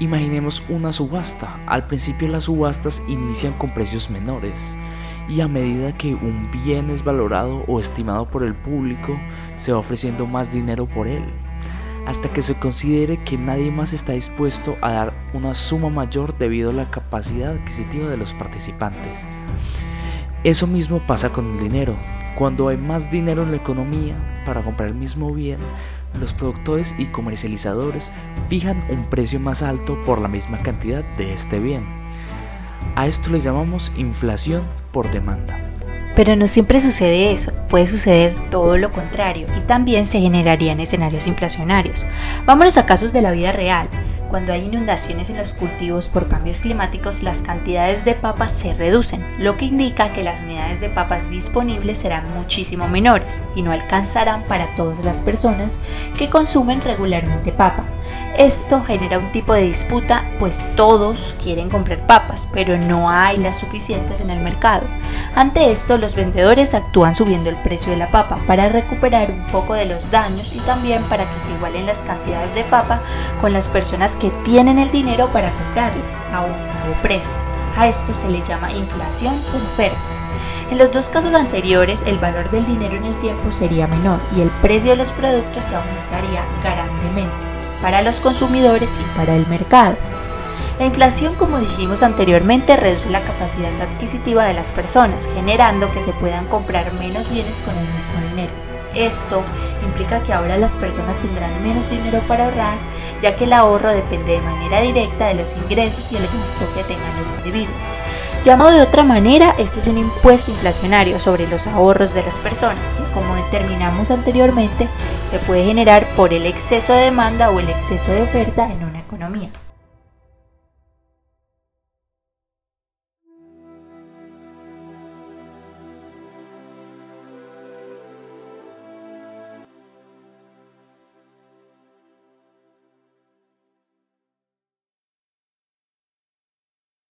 Imaginemos una subasta. Al principio las subastas inician con precios menores y a medida que un bien es valorado o estimado por el público, se va ofreciendo más dinero por él, hasta que se considere que nadie más está dispuesto a dar una suma mayor debido a la capacidad adquisitiva de los participantes. Eso mismo pasa con el dinero. Cuando hay más dinero en la economía para comprar el mismo bien, los productores y comercializadores fijan un precio más alto por la misma cantidad de este bien. A esto le llamamos inflación por demanda. Pero no siempre sucede eso, puede suceder todo lo contrario y también se generarían escenarios inflacionarios. Vámonos a casos de la vida real. Cuando hay inundaciones en los cultivos por cambios climáticos, las cantidades de papas se reducen, lo que indica que las unidades de papas disponibles serán muchísimo menores y no alcanzarán para todas las personas que consumen regularmente papa. Esto genera un tipo de disputa, pues todos quieren comprar papas, pero no hay las suficientes en el mercado. Ante esto, los vendedores actúan subiendo el precio de la papa para recuperar un poco de los daños y también para que se igualen las cantidades de papa con las personas que tienen el dinero para comprarles a un nuevo precio. A esto se le llama inflación por oferta. En los dos casos anteriores, el valor del dinero en el tiempo sería menor y el precio de los productos se aumentaría grandemente para los consumidores y para el mercado. La inflación, como dijimos anteriormente, reduce la capacidad adquisitiva de las personas, generando que se puedan comprar menos bienes con el mismo dinero. Esto implica que ahora las personas tendrán menos dinero para ahorrar, ya que el ahorro depende de manera directa de los ingresos y el gasto que tengan los individuos. Llamado de otra manera, esto es un impuesto inflacionario sobre los ahorros de las personas, que como determinamos anteriormente, se puede generar por el exceso de demanda o el exceso de oferta en una economía.